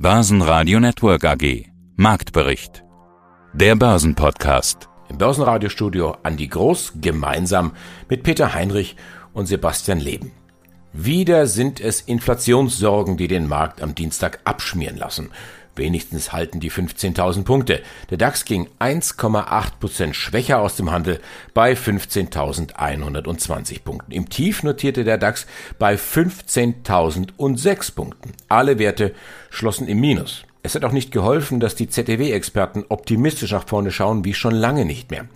Börsenradio Network AG. Marktbericht. Der Börsenpodcast. Im Börsenradiostudio Andi Groß gemeinsam mit Peter Heinrich und Sebastian Leben. Wieder sind es Inflationssorgen, die den Markt am Dienstag abschmieren lassen. Wenigstens halten die 15.000 Punkte. Der DAX ging 1,8 Prozent schwächer aus dem Handel bei 15.120 Punkten. Im Tief notierte der DAX bei 15.006 Punkten. Alle Werte schlossen im Minus. Es hat auch nicht geholfen, dass die ZDW-Experten optimistisch nach vorne schauen, wie schon lange nicht mehr.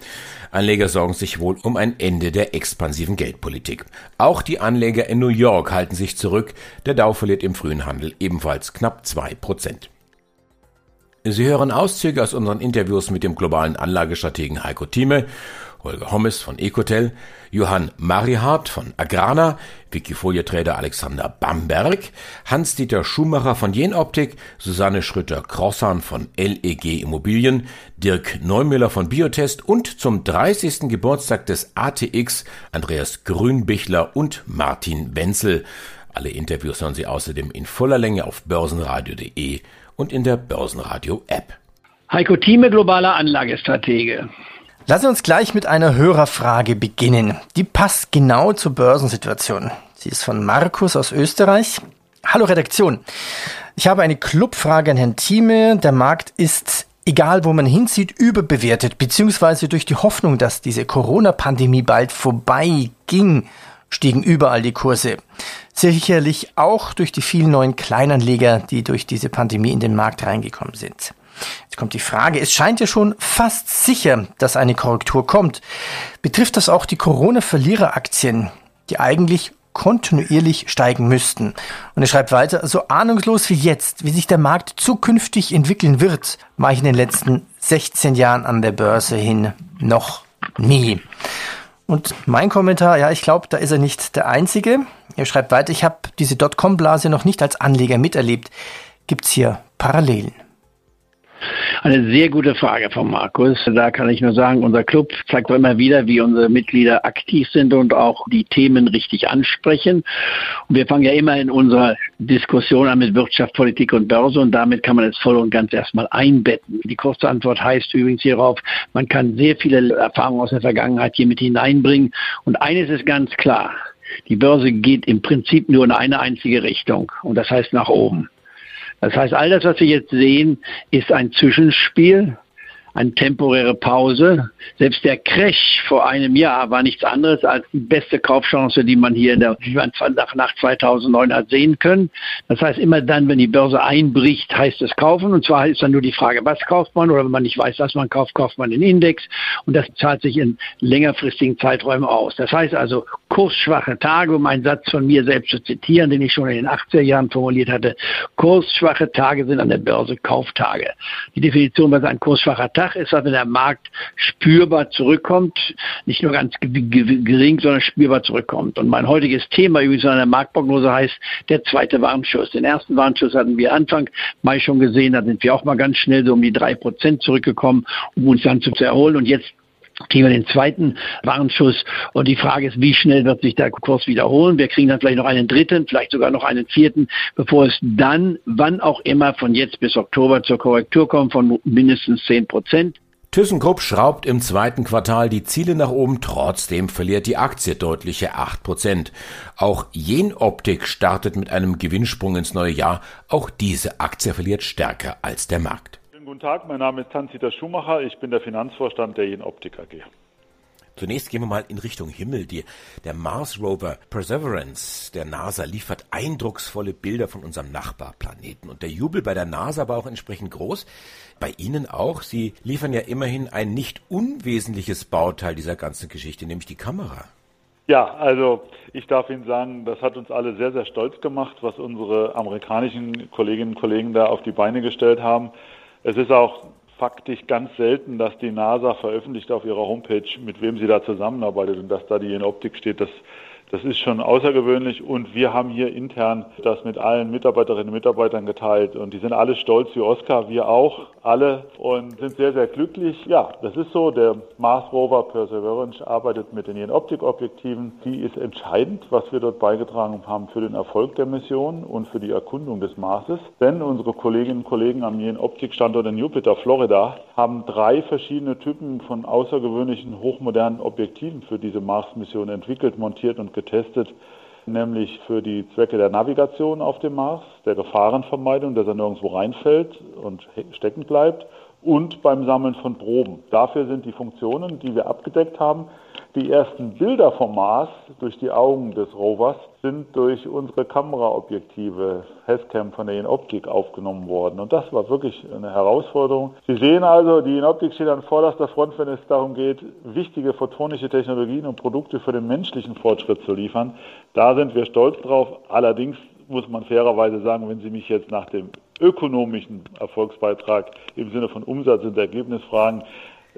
Anleger sorgen sich wohl um ein Ende der expansiven Geldpolitik. Auch die Anleger in New York halten sich zurück. Der Dow verliert im frühen Handel ebenfalls knapp zwei Prozent. Sie hören Auszüge aus unseren Interviews mit dem globalen Anlagestrategen Heiko Thieme, Holger Hommes von Ecotel, Johann Marihardt von Agrana, Wikifolie-Trader Alexander Bamberg, Hans-Dieter Schumacher von Jenoptik, Susanne Schröter-Crossan von LEG Immobilien, Dirk Neumüller von Biotest und zum 30. Geburtstag des ATX Andreas Grünbichler und Martin Wenzel. Alle Interviews hören Sie außerdem in voller Länge auf börsenradio.de und in der Börsenradio-App. Heiko Thieme, globaler Anlagestratege. Lassen Sie uns gleich mit einer Hörerfrage beginnen. Die passt genau zur Börsensituation. Sie ist von Markus aus Österreich. Hallo Redaktion. Ich habe eine Clubfrage an Herrn Thieme. Der Markt ist egal wo man hinzieht, überbewertet, beziehungsweise durch die Hoffnung, dass diese Corona-Pandemie bald vorbei ging, stiegen überall die Kurse. Sicherlich auch durch die vielen neuen Kleinanleger, die durch diese Pandemie in den Markt reingekommen sind. Jetzt kommt die Frage, es scheint ja schon fast sicher, dass eine Korrektur kommt. Betrifft das auch die Corona-Verliereraktien, die eigentlich kontinuierlich steigen müssten. Und er schreibt weiter, so ahnungslos wie jetzt, wie sich der Markt zukünftig entwickeln wird, war ich in den letzten 16 Jahren an der Börse hin noch nie. Und mein Kommentar, ja, ich glaube, da ist er nicht der Einzige. Er schreibt weiter, ich habe diese Dotcom-Blase noch nicht als Anleger miterlebt. Gibt es hier Parallelen? Eine sehr gute Frage von Markus. Da kann ich nur sagen, unser Club zeigt doch immer wieder, wie unsere Mitglieder aktiv sind und auch die Themen richtig ansprechen. Und wir fangen ja immer in unserer Diskussion an mit Wirtschaft, Politik und Börse und damit kann man es voll und ganz erstmal einbetten. Die kurze Antwort heißt übrigens hierauf, man kann sehr viele Erfahrungen aus der Vergangenheit hier mit hineinbringen. Und eines ist ganz klar. Die Börse geht im Prinzip nur in eine einzige Richtung und das heißt nach oben. Das heißt, all das, was wir jetzt sehen, ist ein Zwischenspiel eine temporäre Pause. Selbst der Crash vor einem Jahr war nichts anderes als die beste Kaufchance, die man hier der, nach 2009 hat sehen können. Das heißt, immer dann, wenn die Börse einbricht, heißt es kaufen. Und zwar ist dann nur die Frage, was kauft man? Oder wenn man nicht weiß, was man kauft, kauft man den Index. Und das zahlt sich in längerfristigen Zeiträumen aus. Das heißt also, kursschwache Tage, um einen Satz von mir selbst zu zitieren, den ich schon in den 80er Jahren formuliert hatte, kursschwache Tage sind an der Börse Kauftage. Die Definition, was ein kursschwacher Tag Tag ist, dass wenn der Markt spürbar zurückkommt, nicht nur ganz gering, sondern spürbar zurückkommt. Und mein heutiges Thema übrigens an der Marktprognose heißt der zweite Warnschuss. Den ersten Warnschuss hatten wir Anfang Mai schon gesehen, da sind wir auch mal ganz schnell so um die drei Prozent zurückgekommen, um uns dann zu erholen. Und jetzt kriegen wir den zweiten Warnschuss. Und die Frage ist, wie schnell wird sich der Kurs wiederholen? Wir kriegen dann vielleicht noch einen dritten, vielleicht sogar noch einen vierten, bevor es dann, wann auch immer, von jetzt bis Oktober zur Korrektur kommt von mindestens 10 Prozent. ThyssenKrupp schraubt im zweiten Quartal die Ziele nach oben, trotzdem verliert die Aktie deutliche 8%. Auch Jenoptik startet mit einem Gewinnsprung ins neue Jahr, auch diese Aktie verliert stärker als der Markt. Tag, mein Name ist Hans-Dieter Schumacher, ich bin der Finanzvorstand der Jen Optik AG. Zunächst gehen wir mal in Richtung Himmel. Die, der Mars Rover Perseverance der NASA liefert eindrucksvolle Bilder von unserem Nachbarplaneten. Und der Jubel bei der NASA war auch entsprechend groß. Bei Ihnen auch. Sie liefern ja immerhin ein nicht unwesentliches Bauteil dieser ganzen Geschichte, nämlich die Kamera. Ja, also ich darf Ihnen sagen, das hat uns alle sehr, sehr stolz gemacht, was unsere amerikanischen Kolleginnen und Kollegen da auf die Beine gestellt haben. Es ist auch faktisch ganz selten, dass die NASA veröffentlicht auf ihrer Homepage, mit wem sie da zusammenarbeitet und dass da die in Optik steht. Das, Das ist schon außergewöhnlich und wir haben hier intern das mit allen Mitarbeiterinnen und Mitarbeitern geteilt und die sind alle stolz wie Oskar, wir auch alle und sind sehr, sehr glücklich. Ja, das ist so. Der Mars Rover Perseverance arbeitet mit den Jenoptik-Objektiven. Die ist entscheidend, was wir dort beigetragen haben für den Erfolg der Mission und für die Erkundung des Marses. Denn unsere Kolleginnen und Kollegen am Jenoptik-Standort in Jupiter, Florida, haben drei verschiedene Typen von außergewöhnlichen hochmodernen Objektiven für diese Mars-Mission entwickelt, montiert und getestet, nämlich für die Zwecke der Navigation auf dem Mars, der Gefahrenvermeidung, dass er nirgendwo reinfällt und stecken bleibt und beim Sammeln von Proben. Dafür sind die Funktionen, die wir abgedeckt haben, die ersten Bilder vom Mars durch die Augen des Rovers sind durch unsere Kameraobjektive Hescam von der Inoptik aufgenommen worden. Und das war wirklich eine Herausforderung. Sie sehen also, die Inoptik steht an vorderster Front, wenn es darum geht, wichtige photonische Technologien und Produkte für den menschlichen Fortschritt zu liefern. Da sind wir stolz drauf. Allerdings muss man fairerweise sagen, wenn Sie mich jetzt nach dem ökonomischen Erfolgsbeitrag im Sinne von Umsatz und Ergebnis fragen,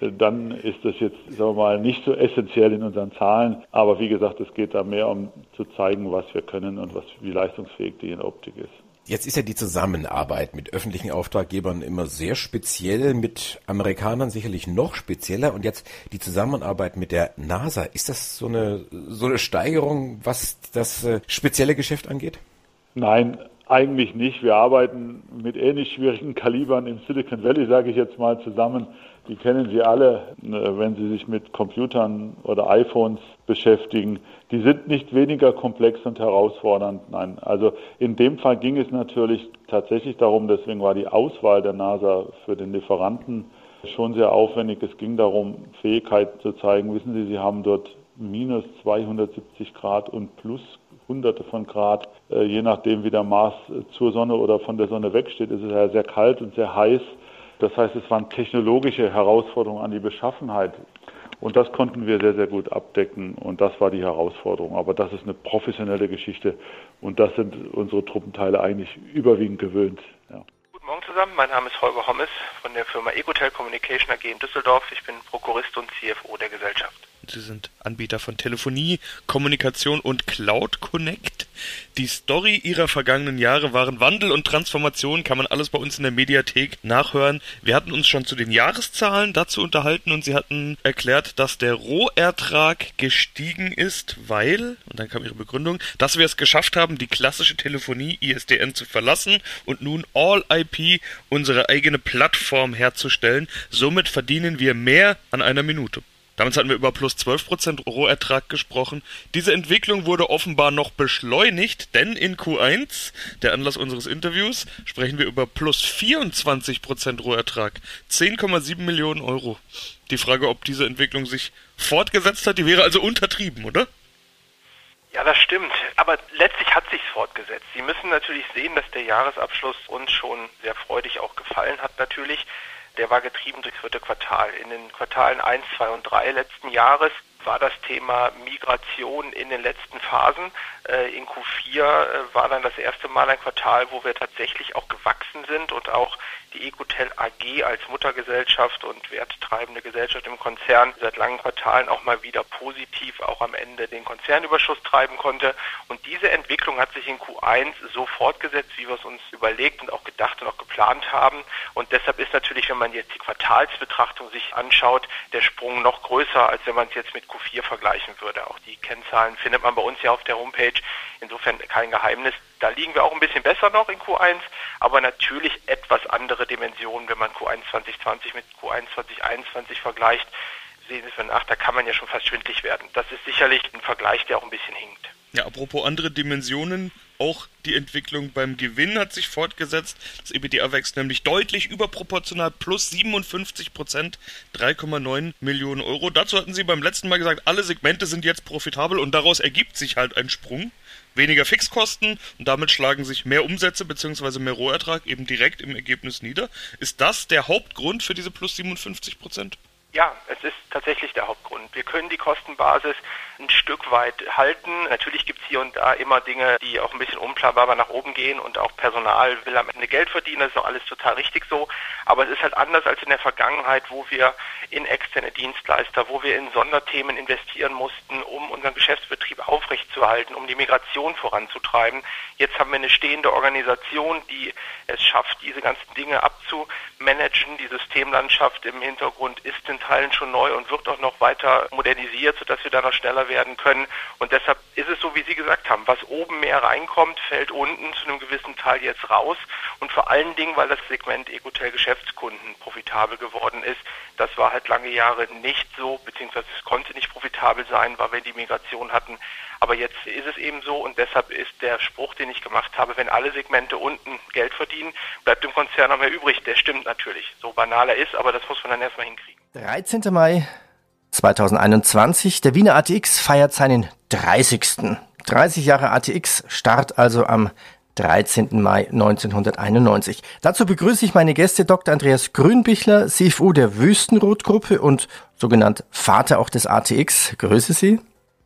äh, dann ist das jetzt, sagen wir mal, nicht so essentiell in unseren Zahlen. Aber wie gesagt, es geht da mehr um zu zeigen, was wir können und was, wie leistungsfähig die in Optik ist. Jetzt ist ja die Zusammenarbeit mit öffentlichen Auftraggebern immer sehr speziell, mit Amerikanern sicherlich noch spezieller. Und jetzt die Zusammenarbeit mit der NASA, ist das so eine, so eine Steigerung, was das äh, spezielle Geschäft angeht? Nein, eigentlich nicht. Wir arbeiten mit ähnlich schwierigen Kalibern im Silicon Valley, sage ich jetzt mal, zusammen. Die kennen Sie alle, ne, wenn Sie sich mit Computern oder iPhones beschäftigen. Die sind nicht weniger komplex und herausfordernd. Nein, also in dem Fall ging es natürlich tatsächlich darum, deswegen war die Auswahl der NASA für den Lieferanten schon sehr aufwendig. Es ging darum, Fähigkeit zu zeigen. Wissen Sie, Sie haben dort minus 270 Grad und plus hunderte von Grad, äh, je nachdem wie der Mars äh, zur Sonne oder von der Sonne wegsteht, ist es ja sehr kalt und sehr heiß. Das heißt, es waren technologische Herausforderungen an die Beschaffenheit. Und das konnten wir sehr, sehr gut abdecken. Und das war die Herausforderung. Aber das ist eine professionelle Geschichte. Und das sind unsere Truppenteile eigentlich überwiegend gewöhnt. Ja. Guten Morgen zusammen. Mein Name ist Holger Hommes von der Firma Ecotel Communication AG in Düsseldorf. Ich bin Prokurist und CFO der Gesellschaft. Sie sind Anbieter von Telefonie, Kommunikation und Cloud Connect. Die Story ihrer vergangenen Jahre waren Wandel und Transformation, kann man alles bei uns in der Mediathek nachhören. Wir hatten uns schon zu den Jahreszahlen dazu unterhalten und sie hatten erklärt, dass der Rohertrag gestiegen ist, weil, und dann kam ihre Begründung, dass wir es geschafft haben, die klassische Telefonie ISDN zu verlassen und nun All IP unsere eigene Plattform herzustellen. Somit verdienen wir mehr an einer Minute. Damals hatten wir über plus 12% Rohertrag gesprochen. Diese Entwicklung wurde offenbar noch beschleunigt, denn in Q1, der Anlass unseres Interviews, sprechen wir über plus 24% Rohertrag. 10,7 Millionen Euro. Die Frage, ob diese Entwicklung sich fortgesetzt hat, die wäre also untertrieben, oder? Ja, das stimmt. Aber letztlich hat sich's fortgesetzt. Sie müssen natürlich sehen, dass der Jahresabschluss uns schon sehr freudig auch gefallen hat natürlich der war getrieben durch vierte Quartal. In den Quartalen 1, 2 und 3 letzten Jahres war das Thema Migration in den letzten Phasen. Äh, in Q4 äh, war dann das erste Mal ein Quartal, wo wir tatsächlich auch gewachsen sind und auch die Ecotel AG als Muttergesellschaft und werttreibende Gesellschaft im Konzern seit langen Quartalen auch mal wieder positiv auch am Ende den Konzernüberschuss treiben konnte. Und diese Entwicklung hat sich in Q1 so fortgesetzt, wie wir es uns überlegt und auch gedacht und auch geplant haben. Und deshalb ist natürlich, wenn man jetzt die Quartalsbetrachtung sich anschaut, der Sprung noch größer, als wenn man es jetzt mit Q4 vergleichen würde. Auch die Kennzahlen findet man bei uns ja auf der Homepage. Insofern kein Geheimnis. Da liegen wir auch ein bisschen besser noch in Q1, aber natürlich etwas andere Dimensionen, wenn man Q1 2020 mit Q1 2021 vergleicht. Sehen Sie ach, da kann man ja schon fast schwindlig werden. Das ist sicherlich ein Vergleich, der auch ein bisschen hinkt. Ja, apropos andere Dimensionen, auch die Entwicklung beim Gewinn hat sich fortgesetzt. Das EBITDA wächst nämlich deutlich überproportional plus 57 Prozent, 3,9 Millionen Euro. Dazu hatten Sie beim letzten Mal gesagt, alle Segmente sind jetzt profitabel und daraus ergibt sich halt ein Sprung. Weniger Fixkosten und damit schlagen sich mehr Umsätze bzw. mehr Rohertrag eben direkt im Ergebnis nieder. Ist das der Hauptgrund für diese plus 57 Prozent? Ja, es ist tatsächlich der Hauptgrund. Wir können die Kostenbasis ein Stück weit halten. Natürlich gibt es hier und da immer Dinge, die auch ein bisschen unplanbar nach oben gehen und auch Personal will am Ende Geld verdienen. Das ist auch alles total richtig so. Aber es ist halt anders als in der Vergangenheit, wo wir in externe Dienstleister, wo wir in Sonderthemen investieren mussten, um unseren Geschäftsbetrieb aufrechtzuerhalten, um die Migration voranzutreiben. Jetzt haben wir eine stehende Organisation, die es schafft, diese ganzen Dinge abzumanagen. Die Systemlandschaft im Hintergrund ist in Teilen schon neu und wird auch noch weiter modernisiert, sodass wir da noch schneller werden können. Und deshalb ist es so, wie Sie gesagt haben, was oben mehr reinkommt, fällt unten zu einem gewissen Teil jetzt raus. Und vor allen Dingen, weil das Segment Ecotel Geschäftskunden profitabel geworden ist. Das war halt lange Jahre nicht so, beziehungsweise es konnte nicht profitabel sein, weil wir die Migration hatten. Aber jetzt ist es eben so und deshalb ist der Spruch, den ich gemacht habe, wenn alle Segmente unten Geld verdienen, bleibt dem Konzern noch mehr übrig. Der stimmt natürlich. So banal er ist, aber das muss man dann erstmal hinkriegen. 13. Mai 2021. Der Wiener ATX feiert seinen 30. 30 Jahre ATX, Start also am 13. Mai 1991. Dazu begrüße ich meine Gäste Dr. Andreas Grünbichler, CFO der Wüstenrot-Gruppe und sogenannt Vater auch des ATX. Grüße Sie.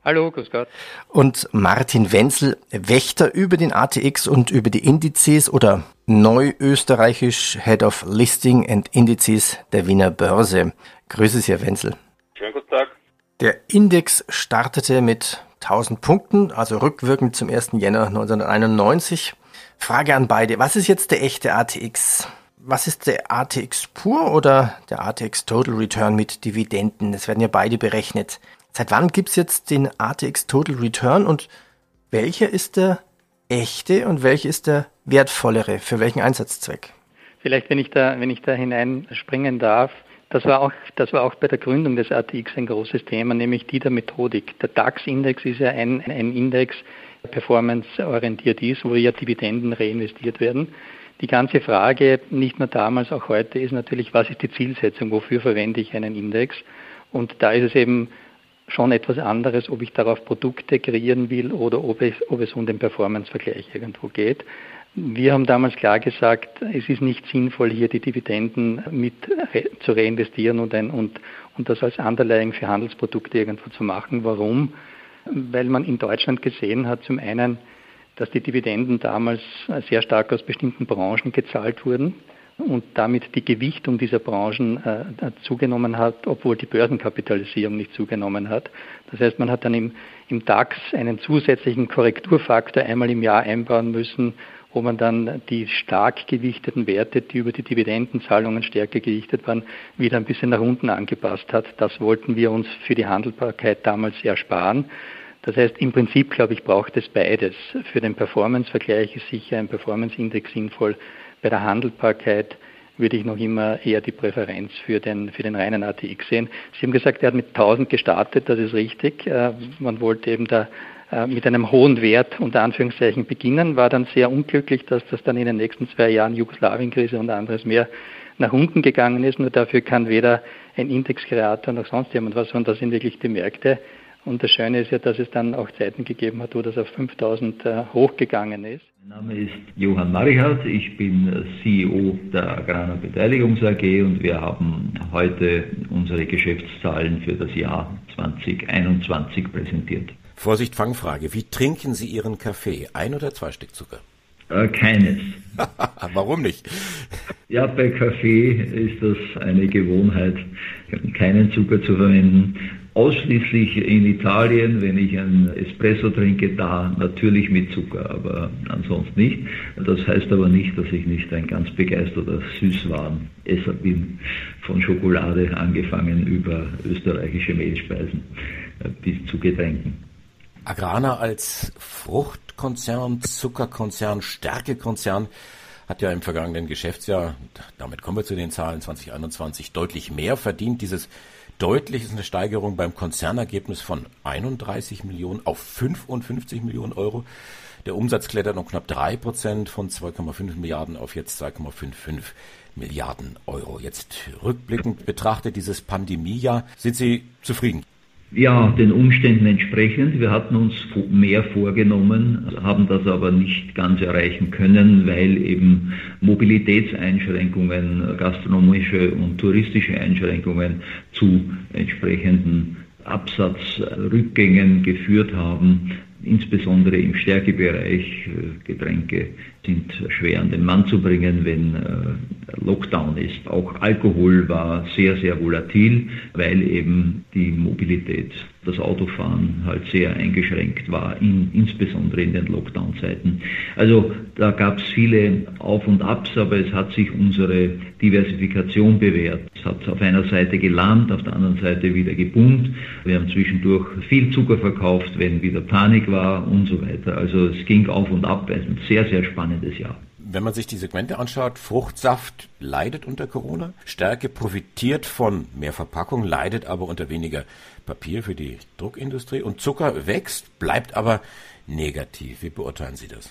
Hallo, grüß Gott. Und Martin Wenzel, Wächter über den ATX und über die Indizes oder neuösterreichisch Head of Listing and Indizes der Wiener Börse. Grüße Sie, Herr Wenzel. Schönen guten Tag. Der Index startete mit 1000 Punkten, also rückwirkend zum 1. Jänner 1991. Frage an beide. Was ist jetzt der echte ATX? Was ist der ATX pur oder der ATX Total Return mit Dividenden? Das werden ja beide berechnet. Seit wann gibt's jetzt den ATX Total Return und welcher ist der echte und welcher ist der wertvollere? Für welchen Einsatzzweck? Vielleicht, wenn ich da, wenn ich da hineinspringen darf, das war, auch, das war auch bei der Gründung des ATX ein großes Thema, nämlich die der Methodik. Der DAX-Index ist ja ein, ein Index, der performanceorientiert ist, wo ja Dividenden reinvestiert werden. Die ganze Frage, nicht nur damals, auch heute, ist natürlich, was ist die Zielsetzung, wofür verwende ich einen Index? Und da ist es eben schon etwas anderes, ob ich darauf Produkte kreieren will oder ob es, ob es um den Performance-Vergleich irgendwo geht. Wir haben damals klar gesagt, es ist nicht sinnvoll, hier die Dividenden mit zu reinvestieren und, ein, und, und das als Underlying für Handelsprodukte irgendwo zu machen. Warum? Weil man in Deutschland gesehen hat, zum einen, dass die Dividenden damals sehr stark aus bestimmten Branchen gezahlt wurden und damit die Gewichtung dieser Branchen äh, zugenommen hat, obwohl die Börsenkapitalisierung nicht zugenommen hat. Das heißt, man hat dann im, im DAX einen zusätzlichen Korrekturfaktor einmal im Jahr einbauen müssen, wo man dann die stark gewichteten Werte, die über die Dividendenzahlungen stärker gewichtet waren, wieder ein bisschen nach unten angepasst hat. Das wollten wir uns für die Handelbarkeit damals ersparen. Das heißt, im Prinzip, glaube ich, braucht es beides. Für den Performance-Vergleich ist sicher ein Performance-Index sinnvoll. Bei der Handelbarkeit würde ich noch immer eher die Präferenz für den, für den reinen ATX sehen. Sie haben gesagt, er hat mit 1000 gestartet, das ist richtig. Äh, man wollte eben da mit einem hohen Wert unter Anführungszeichen beginnen, war dann sehr unglücklich, dass das dann in den nächsten zwei Jahren Jugoslawienkrise und anderes mehr nach unten gegangen ist. Nur dafür kann weder ein Indexkreator noch sonst jemand was, sondern das sind wirklich die Märkte. Und das Schöne ist ja, dass es dann auch Zeiten gegeben hat, wo das auf 5000 äh, hochgegangen ist. Mein Name ist Johann Marichert, ich bin CEO der Agrana Beteiligungs AG und wir haben heute unsere Geschäftszahlen für das Jahr 2021 präsentiert. Vorsicht, Fangfrage. Wie trinken Sie Ihren Kaffee? Ein oder zwei Stück Zucker? Äh, keines. Warum nicht? Ja, bei Kaffee ist das eine Gewohnheit, keinen Zucker zu verwenden. Ausschließlich in Italien, wenn ich ein Espresso trinke, da natürlich mit Zucker, aber ansonsten nicht. Das heißt aber nicht, dass ich nicht ein ganz begeisterter Süßwarenesser bin, von Schokolade angefangen über österreichische Mehlspeisen äh, bis zu Getränken. Agrana als Fruchtkonzern, Zuckerkonzern, Stärkekonzern hat ja im vergangenen Geschäftsjahr, damit kommen wir zu den Zahlen 2021, deutlich mehr verdient. Dieses deutlich ist eine Steigerung beim Konzernergebnis von 31 Millionen auf 55 Millionen Euro. Der Umsatz klettert um knapp drei Prozent von 2,5 Milliarden auf jetzt 2,55 Milliarden Euro. Jetzt rückblickend betrachtet dieses Pandemiejahr, sind Sie zufrieden? Ja, den Umständen entsprechend. Wir hatten uns mehr vorgenommen, haben das aber nicht ganz erreichen können, weil eben Mobilitätseinschränkungen, gastronomische und touristische Einschränkungen zu entsprechenden Absatzrückgängen geführt haben, insbesondere im Stärkebereich. Äh, Getränke sind schwer an den Mann zu bringen, wenn äh, Lockdown ist. Auch Alkohol war sehr, sehr volatil, weil eben die Mobilität, das Autofahren halt sehr eingeschränkt war, in, insbesondere in den Lockdown-Zeiten. Also da gab es viele Auf und Abs, aber es hat sich unsere Diversifikation bewährt. Es hat auf einer Seite gelahmt, auf der anderen Seite wieder geboomt. Wir haben zwischendurch viel Zucker verkauft, wenn wieder Panik war und so weiter. Also es ging auf und ab. Ein sehr, sehr spannendes Jahr wenn man sich die Segmente anschaut, Fruchtsaft leidet unter Corona, Stärke profitiert von mehr Verpackung, leidet aber unter weniger Papier für die Druckindustrie und Zucker wächst, bleibt aber negativ. Wie beurteilen Sie das?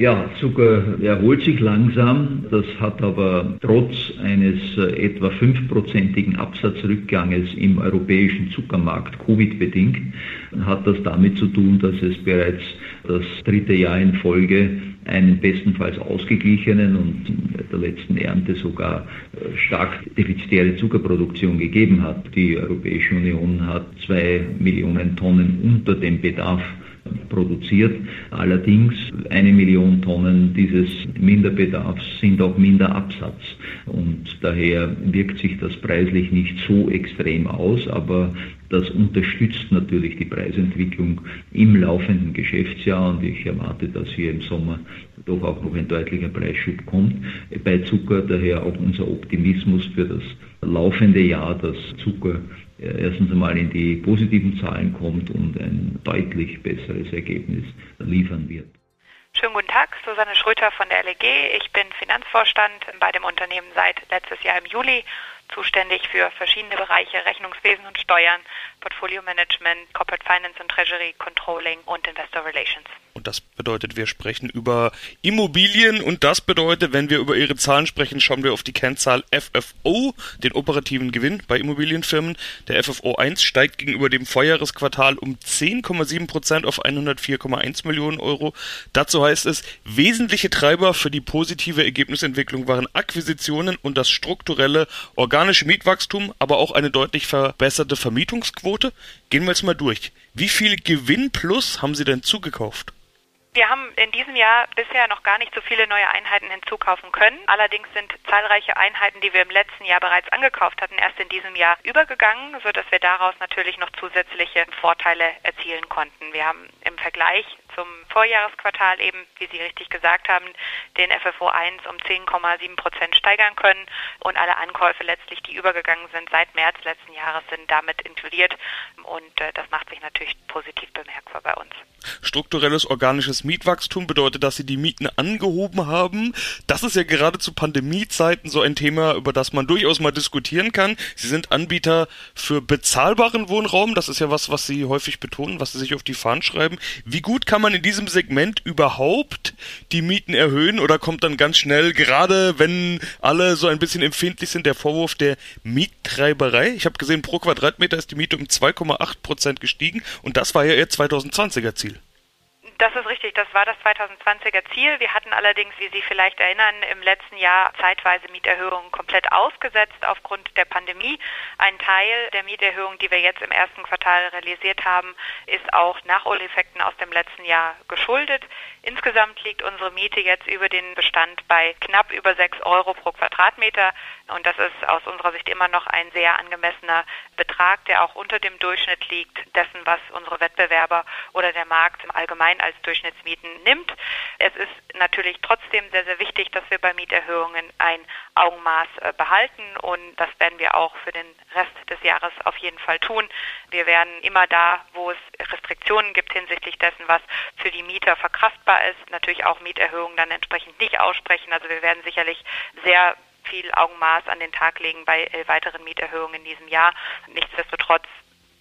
Ja, Zucker erholt sich langsam. Das hat aber trotz eines äh, etwa fünfprozentigen Absatzrückganges im europäischen Zuckermarkt, Covid-bedingt, hat das damit zu tun, dass es bereits das dritte Jahr in Folge einen bestenfalls ausgeglichenen und in der letzten Ernte sogar äh, stark defizitäre Zuckerproduktion gegeben hat. Die Europäische Union hat zwei Millionen Tonnen unter dem Bedarf produziert. Allerdings eine Million Tonnen dieses Minderbedarfs sind auch Minderabsatz und daher wirkt sich das preislich nicht so extrem aus, aber das unterstützt natürlich die Preisentwicklung im laufenden Geschäftsjahr und ich erwarte, dass hier im Sommer doch auch noch ein deutlicher Preisschub kommt. Bei Zucker daher auch unser Optimismus für das laufende Jahr, dass Zucker erstens einmal in die positiven Zahlen kommt und ein deutlich besseres Ergebnis liefern wird. Schönen guten Tag, Susanne Schröter von der LEG. Ich bin Finanzvorstand bei dem Unternehmen seit letztes Jahr im Juli, zuständig für verschiedene Bereiche Rechnungswesen und Steuern, Portfolio Management, Corporate Finance und Treasury, Controlling und Investor Relations. Und das bedeutet, wir sprechen über Immobilien und das bedeutet, wenn wir über ihre Zahlen sprechen, schauen wir auf die Kennzahl FFO, den operativen Gewinn bei Immobilienfirmen. Der FFO 1 steigt gegenüber dem Vorjahresquartal um 10,7 Prozent auf 104,1 Millionen Euro. Dazu heißt es, wesentliche Treiber für die positive Ergebnisentwicklung waren Akquisitionen und das strukturelle organische Mietwachstum, aber auch eine deutlich verbesserte Vermietungsquote. Gehen wir jetzt mal durch. Wie viel Gewinn plus haben Sie denn zugekauft? Wir haben in diesem Jahr bisher noch gar nicht so viele neue Einheiten hinzukaufen können. Allerdings sind zahlreiche Einheiten, die wir im letzten Jahr bereits angekauft hatten, erst in diesem Jahr übergegangen, sodass wir daraus natürlich noch zusätzliche Vorteile erzielen konnten. Wir haben im Vergleich zum Vorjahresquartal eben, wie Sie richtig gesagt haben, den FFO 1 um 10,7 Prozent steigern können und alle Ankäufe letztlich, die übergegangen sind seit März letzten Jahres, sind damit inkludiert und äh, das macht sich natürlich positiv bemerkbar bei uns. Strukturelles organisches Mietwachstum bedeutet, dass sie die Mieten angehoben haben. Das ist ja gerade zu Pandemiezeiten so ein Thema, über das man durchaus mal diskutieren kann. Sie sind Anbieter für bezahlbaren Wohnraum. Das ist ja was, was Sie häufig betonen, was Sie sich auf die Fahnen schreiben. Wie gut kann man in diesem Segment überhaupt die Mieten erhöhen oder kommt dann ganz schnell, gerade wenn alle so ein bisschen empfindlich sind, der Vorwurf der Miettreiberei? Ich habe gesehen, pro Quadratmeter ist die Miete um 2,8 Prozent gestiegen und das war ja ihr 2020er Ziel. Das ist richtig, das war das 2020er Ziel. Wir hatten allerdings, wie Sie vielleicht erinnern, im letzten Jahr zeitweise Mieterhöhungen komplett ausgesetzt aufgrund der Pandemie. Ein Teil der Mieterhöhung, die wir jetzt im ersten Quartal realisiert haben, ist auch Nachholeffekten aus dem letzten Jahr geschuldet. Insgesamt liegt unsere Miete jetzt über den Bestand bei knapp über 6 Euro pro Quadratmeter. Und das ist aus unserer Sicht immer noch ein sehr angemessener Betrag, der auch unter dem Durchschnitt liegt dessen, was unsere Wettbewerber oder der Markt im Allgemeinen als Durchschnittsmieten nimmt. Es ist natürlich trotzdem sehr, sehr wichtig, dass wir bei Mieterhöhungen ein Augenmaß äh, behalten und das werden wir auch für den Rest des Jahres auf jeden Fall tun. Wir werden immer da, wo es Restriktionen gibt hinsichtlich dessen, was für die Mieter verkraftbar ist, natürlich auch Mieterhöhungen dann entsprechend nicht aussprechen. Also wir werden sicherlich sehr viel Augenmaß an den Tag legen bei äh, weiteren Mieterhöhungen in diesem Jahr. Nichtsdestotrotz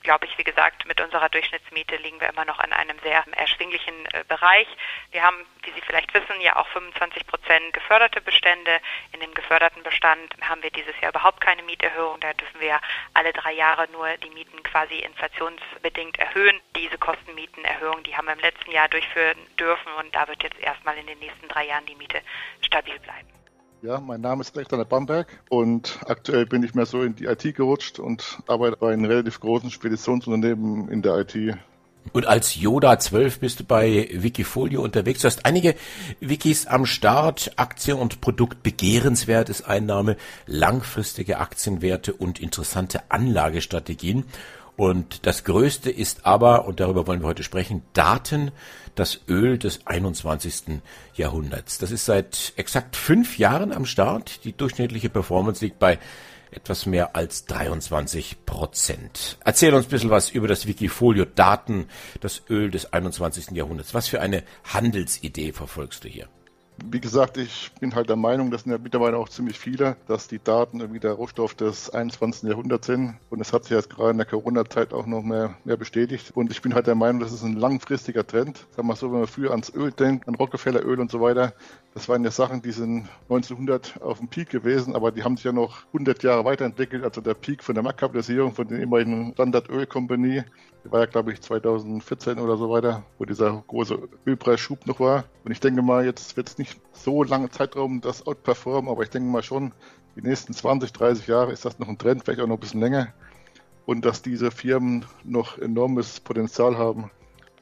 glaube ich, wie gesagt, mit unserer Durchschnittsmiete liegen wir immer noch in einem sehr erschwinglichen äh, Bereich. Wir haben, wie Sie vielleicht wissen, ja auch 25 Prozent geförderte Bestände. In dem geförderten Bestand haben wir dieses Jahr überhaupt keine Mieterhöhung. Da dürfen wir alle drei Jahre nur die Mieten quasi inflationsbedingt erhöhen. Diese Kostenmietenerhöhung, die haben wir im letzten Jahr durchführen dürfen und da wird jetzt erstmal in den nächsten drei Jahren die Miete stabil bleiben. Ja, mein Name ist Alexander Bamberg und aktuell bin ich mehr so in die IT gerutscht und arbeite bei einem relativ großen Speditionsunternehmen in der IT. Und als Yoda 12 bist du bei Wikifolio unterwegs. Du hast einige Wikis am Start. Aktie und Produkt begehrenswert ist Einnahme, langfristige Aktienwerte und interessante Anlagestrategien. Und das Größte ist aber, und darüber wollen wir heute sprechen, Daten, das Öl des 21. Jahrhunderts. Das ist seit exakt fünf Jahren am Start. Die durchschnittliche Performance liegt bei etwas mehr als 23 Prozent. Erzähl uns ein bisschen was über das Wikifolio Daten, das Öl des 21. Jahrhunderts. Was für eine Handelsidee verfolgst du hier? Wie gesagt, ich bin halt der Meinung, das sind ja mittlerweile auch ziemlich viele, dass die Daten irgendwie der Rohstoff des 21. Jahrhunderts sind. Und es hat sich jetzt gerade in der Corona-Zeit auch noch mehr, mehr bestätigt. Und ich bin halt der Meinung, das ist ein langfristiger Trend. Sag mal so, wenn man früher ans Öl denkt, an Rockefeller-Öl und so weiter, das waren ja Sachen, die sind 1900 auf dem Peak gewesen, aber die haben sich ja noch 100 Jahre weiterentwickelt. Also der Peak von der Marktkapitalisierung von den immerhin Standard Öl Company, war ja glaube ich 2014 oder so weiter, wo dieser große Ölpreisschub noch war. Und ich denke mal, jetzt wird es nicht so lange Zeitraum das outperformen, aber ich denke mal schon, die nächsten 20, 30 Jahre ist das noch ein Trend, vielleicht auch noch ein bisschen länger. Und dass diese Firmen noch enormes Potenzial haben,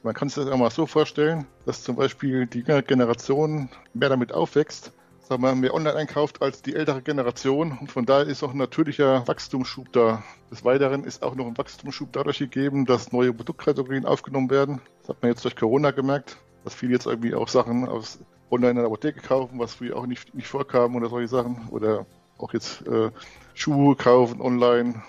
man kann sich das auch mal so vorstellen, dass zum Beispiel die Generation mehr damit aufwächst, sagen wir, mehr online einkauft als die ältere Generation. Und von daher ist auch ein natürlicher Wachstumsschub da. Des Weiteren ist auch noch ein Wachstumsschub dadurch gegeben, dass neue Produktkategorien aufgenommen werden. Das hat man jetzt durch Corona gemerkt, dass viele jetzt irgendwie auch Sachen aus online in der Apotheke kaufen, was früher auch nicht, nicht vorkam oder solche Sachen. Oder auch jetzt äh, Schuhe kaufen online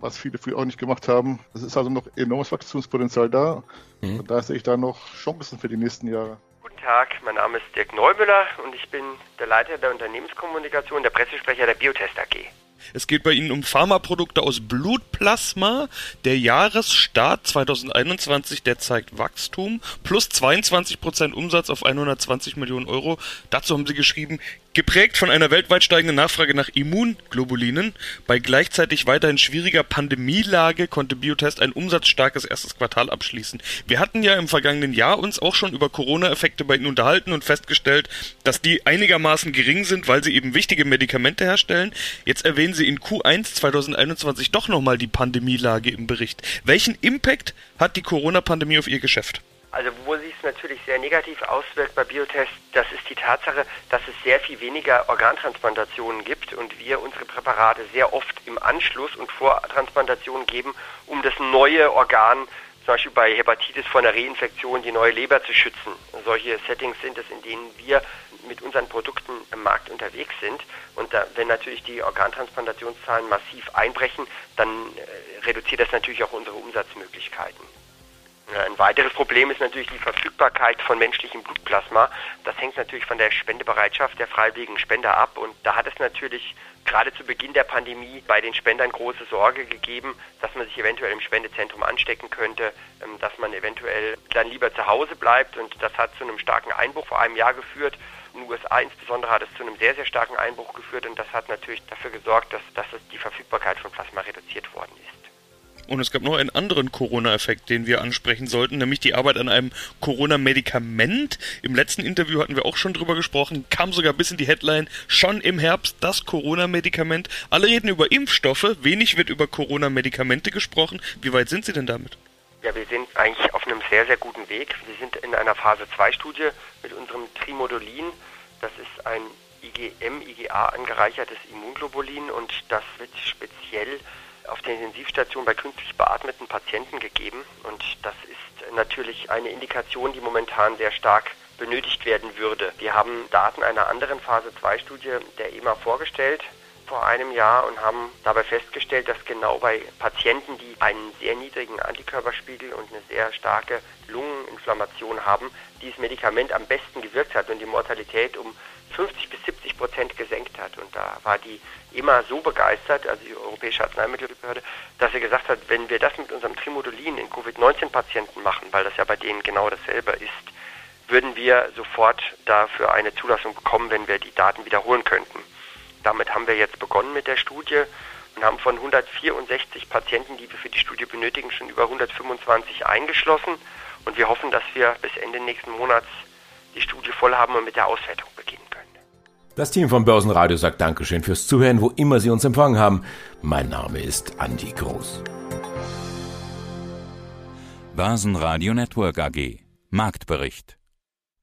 was viele früher auch nicht gemacht haben. Es ist also noch enormes Wachstumspotenzial da. Mhm. Und da sehe ich da noch Chancen für die nächsten Jahre. Guten Tag, mein Name ist Dirk Neubüller und ich bin der Leiter der Unternehmenskommunikation, der Pressesprecher der Biotest AG. Es geht bei Ihnen um Pharmaprodukte aus Blutplasma. Der Jahresstart 2021, der zeigt Wachstum plus 22% Umsatz auf 120 Millionen Euro. Dazu haben Sie geschrieben, Geprägt von einer weltweit steigenden Nachfrage nach Immunglobulinen, bei gleichzeitig weiterhin schwieriger Pandemielage konnte Biotest ein umsatzstarkes erstes Quartal abschließen. Wir hatten ja im vergangenen Jahr uns auch schon über Corona-Effekte bei Ihnen unterhalten und festgestellt, dass die einigermaßen gering sind, weil sie eben wichtige Medikamente herstellen. Jetzt erwähnen Sie in Q1 2021 doch nochmal die Pandemielage im Bericht. Welchen Impact hat die Corona-Pandemie auf Ihr Geschäft? Also wo sich es natürlich sehr negativ auswirkt bei Biotest, das ist die Tatsache, dass es sehr viel weniger Organtransplantationen gibt und wir unsere Präparate sehr oft im Anschluss und vor Transplantation geben, um das neue Organ, zum Beispiel bei Hepatitis vor einer Reinfektion, die neue Leber zu schützen. Solche Settings sind es, in denen wir mit unseren Produkten im Markt unterwegs sind. Und da, wenn natürlich die Organtransplantationszahlen massiv einbrechen, dann äh, reduziert das natürlich auch unsere Umsatzmöglichkeiten. Ein weiteres Problem ist natürlich die Verfügbarkeit von menschlichem Blutplasma. Das hängt natürlich von der Spendebereitschaft der freiwilligen Spender ab. Und da hat es natürlich gerade zu Beginn der Pandemie bei den Spendern große Sorge gegeben, dass man sich eventuell im Spendezentrum anstecken könnte, ähm, dass man eventuell dann lieber zu Hause bleibt. Und das hat zu einem starken Einbruch vor einem Jahr geführt. In den USA insbesondere hat es zu einem sehr, sehr starken Einbruch geführt. Und das hat natürlich dafür gesorgt, dass, dass die Verfügbarkeit von Plasma reduziert worden ist. Und es gab noch einen anderen Corona-Effekt, den wir ansprechen sollten, nämlich die Arbeit an einem Corona-Medikament. Im letzten Interview hatten wir auch schon drüber gesprochen, kam sogar bis in die Headline, schon im Herbst das Corona-Medikament. Alle reden über Impfstoffe, wenig wird über Corona-Medikamente gesprochen. Wie weit sind Sie denn damit? Ja, wir sind eigentlich auf einem sehr, sehr guten Weg. Wir sind in einer Phase 2-Studie mit unserem Trimodulin. Das ist ein IgM, IgA angereichertes Immunglobulin und das wird speziell auf der Intensivstation bei künstlich beatmeten Patienten gegeben. Und das ist natürlich eine Indikation, die momentan sehr stark benötigt werden würde. Wir haben Daten einer anderen Phase 2 Studie der EMA vorgestellt. Vor einem Jahr und haben dabei festgestellt, dass genau bei Patienten, die einen sehr niedrigen Antikörperspiegel und eine sehr starke Lungeninflammation haben, dieses Medikament am besten gewirkt hat und die Mortalität um 50 bis 70 Prozent gesenkt hat. Und da war die EMA so begeistert, also die Europäische Arzneimittelbehörde, dass sie gesagt hat, wenn wir das mit unserem Trimodulin in Covid-19-Patienten machen, weil das ja bei denen genau dasselbe ist, würden wir sofort dafür eine Zulassung bekommen, wenn wir die Daten wiederholen könnten. Damit haben wir jetzt begonnen mit der Studie und haben von 164 Patienten, die wir für die Studie benötigen, schon über 125 eingeschlossen. Und wir hoffen, dass wir bis Ende nächsten Monats die Studie voll haben und mit der Auswertung beginnen können. Das Team vom Börsenradio sagt Dankeschön fürs Zuhören, wo immer Sie uns empfangen haben. Mein Name ist Andi Groß. Börsenradio Network AG. Marktbericht.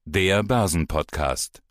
Der Börsenpodcast.